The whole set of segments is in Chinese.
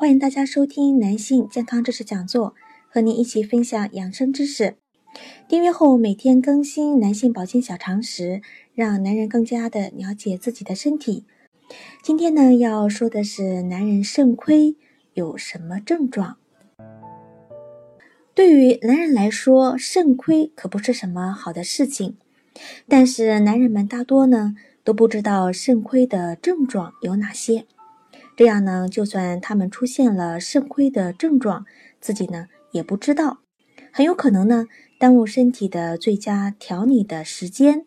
欢迎大家收听男性健康知识讲座，和您一起分享养生知识。订阅后每天更新男性保健小常识，让男人更加的了解自己的身体。今天呢，要说的是男人肾亏有什么症状？对于男人来说，肾亏可不是什么好的事情，但是男人们大多呢都不知道肾亏的症状有哪些。这样呢，就算他们出现了肾亏的症状，自己呢也不知道，很有可能呢耽误身体的最佳调理的时间。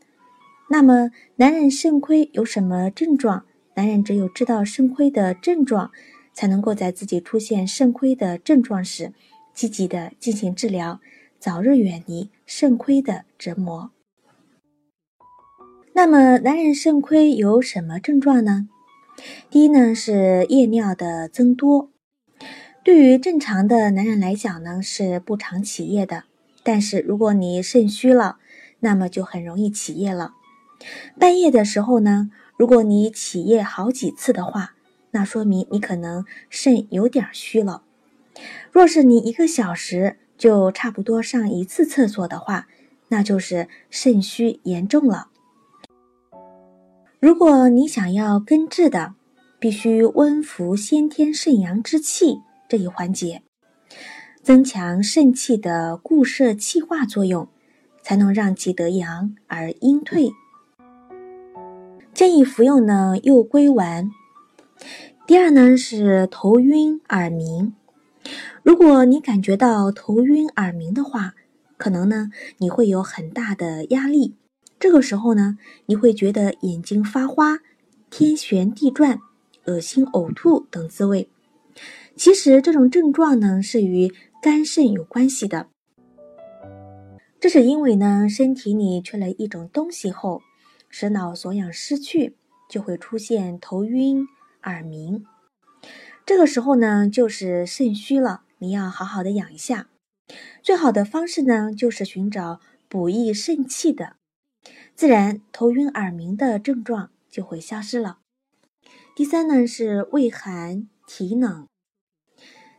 那么，男人肾亏有什么症状？男人只有知道肾亏的症状，才能够在自己出现肾亏的症状时，积极的进行治疗，早日远离肾亏的折磨。那么，男人肾亏有什么症状呢？第一呢是夜尿的增多，对于正常的男人来讲呢是不常起夜的，但是如果你肾虚了，那么就很容易起夜了。半夜的时候呢，如果你起夜好几次的话，那说明你可能肾有点虚了。若是你一个小时就差不多上一次厕所的话，那就是肾虚严重了。如果你想要根治的，必须温服先天肾阳之气这一环节，增强肾气的固摄气化作用，才能让其得阳而阴退。建议服用呢右归丸。第二呢是头晕耳鸣，如果你感觉到头晕耳鸣的话，可能呢你会有很大的压力。这个时候呢，你会觉得眼睛发花、天旋地转、恶心、呕吐等滋味。其实这种症状呢，是与肝肾有关系的。这是因为呢，身体里缺了一种东西后，使脑所养失去，就会出现头晕、耳鸣。这个时候呢，就是肾虚了，你要好好的养一下。最好的方式呢，就是寻找补益肾气的。自然头晕耳鸣的症状就会消失了。第三呢是畏寒体冷。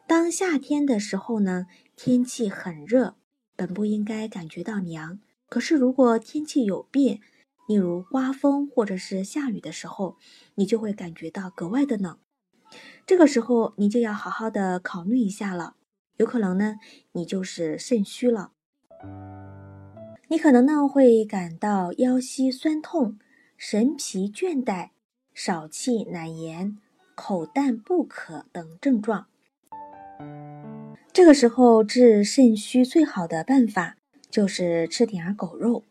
当夏天的时候呢，天气很热，本不应该感觉到凉。可是如果天气有变，例如刮风或者是下雨的时候，你就会感觉到格外的冷。这个时候你就要好好的考虑一下了，有可能呢你就是肾虚了。你可能呢会感到腰膝酸痛、神疲倦怠、少气难言、口淡不渴等症状。这个时候治肾虚最好的办法就是吃点儿狗肉，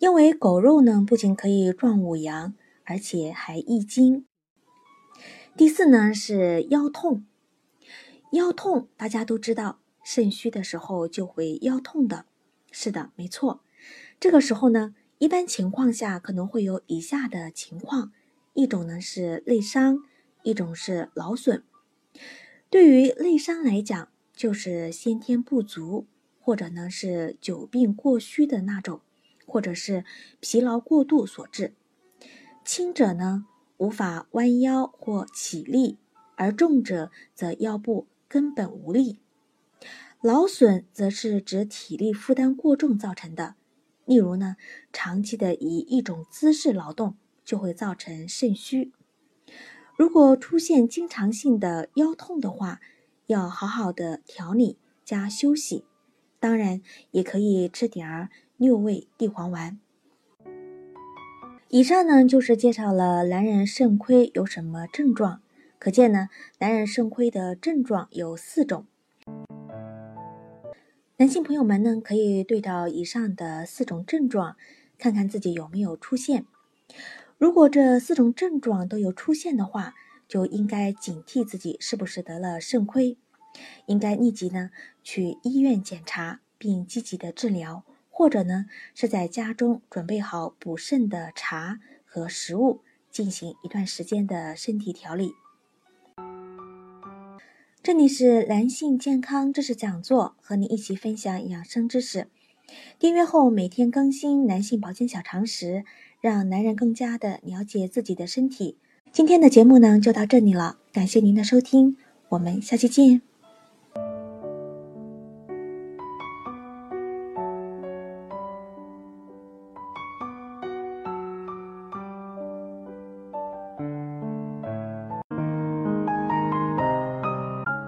因为狗肉呢不仅可以壮五阳，而且还益精。第四呢是腰痛，腰痛大家都知道，肾虚的时候就会腰痛的。是的，没错。这个时候呢，一般情况下可能会有以下的情况：一种呢是内伤，一种是劳损。对于内伤来讲，就是先天不足，或者呢是久病过虚的那种，或者是疲劳过度所致。轻者呢无法弯腰或起立，而重者则腰部根本无力。劳损则是指体力负担过重造成的，例如呢，长期的以一种姿势劳动就会造成肾虚。如果出现经常性的腰痛的话，要好好的调理加休息，当然也可以吃点儿六味地黄丸。以上呢就是介绍了男人肾亏有什么症状，可见呢，男人肾亏的症状有四种。男性朋友们呢，可以对照以上的四种症状，看看自己有没有出现。如果这四种症状都有出现的话，就应该警惕自己是不是得了肾亏，应该立即呢去医院检查并积极的治疗，或者呢是在家中准备好补肾的茶和食物，进行一段时间的身体调理。这里是男性健康知识讲座，和你一起分享养生知识。订阅后每天更新男性保健小常识，让男人更加的了解自己的身体。今天的节目呢就到这里了，感谢您的收听，我们下期见。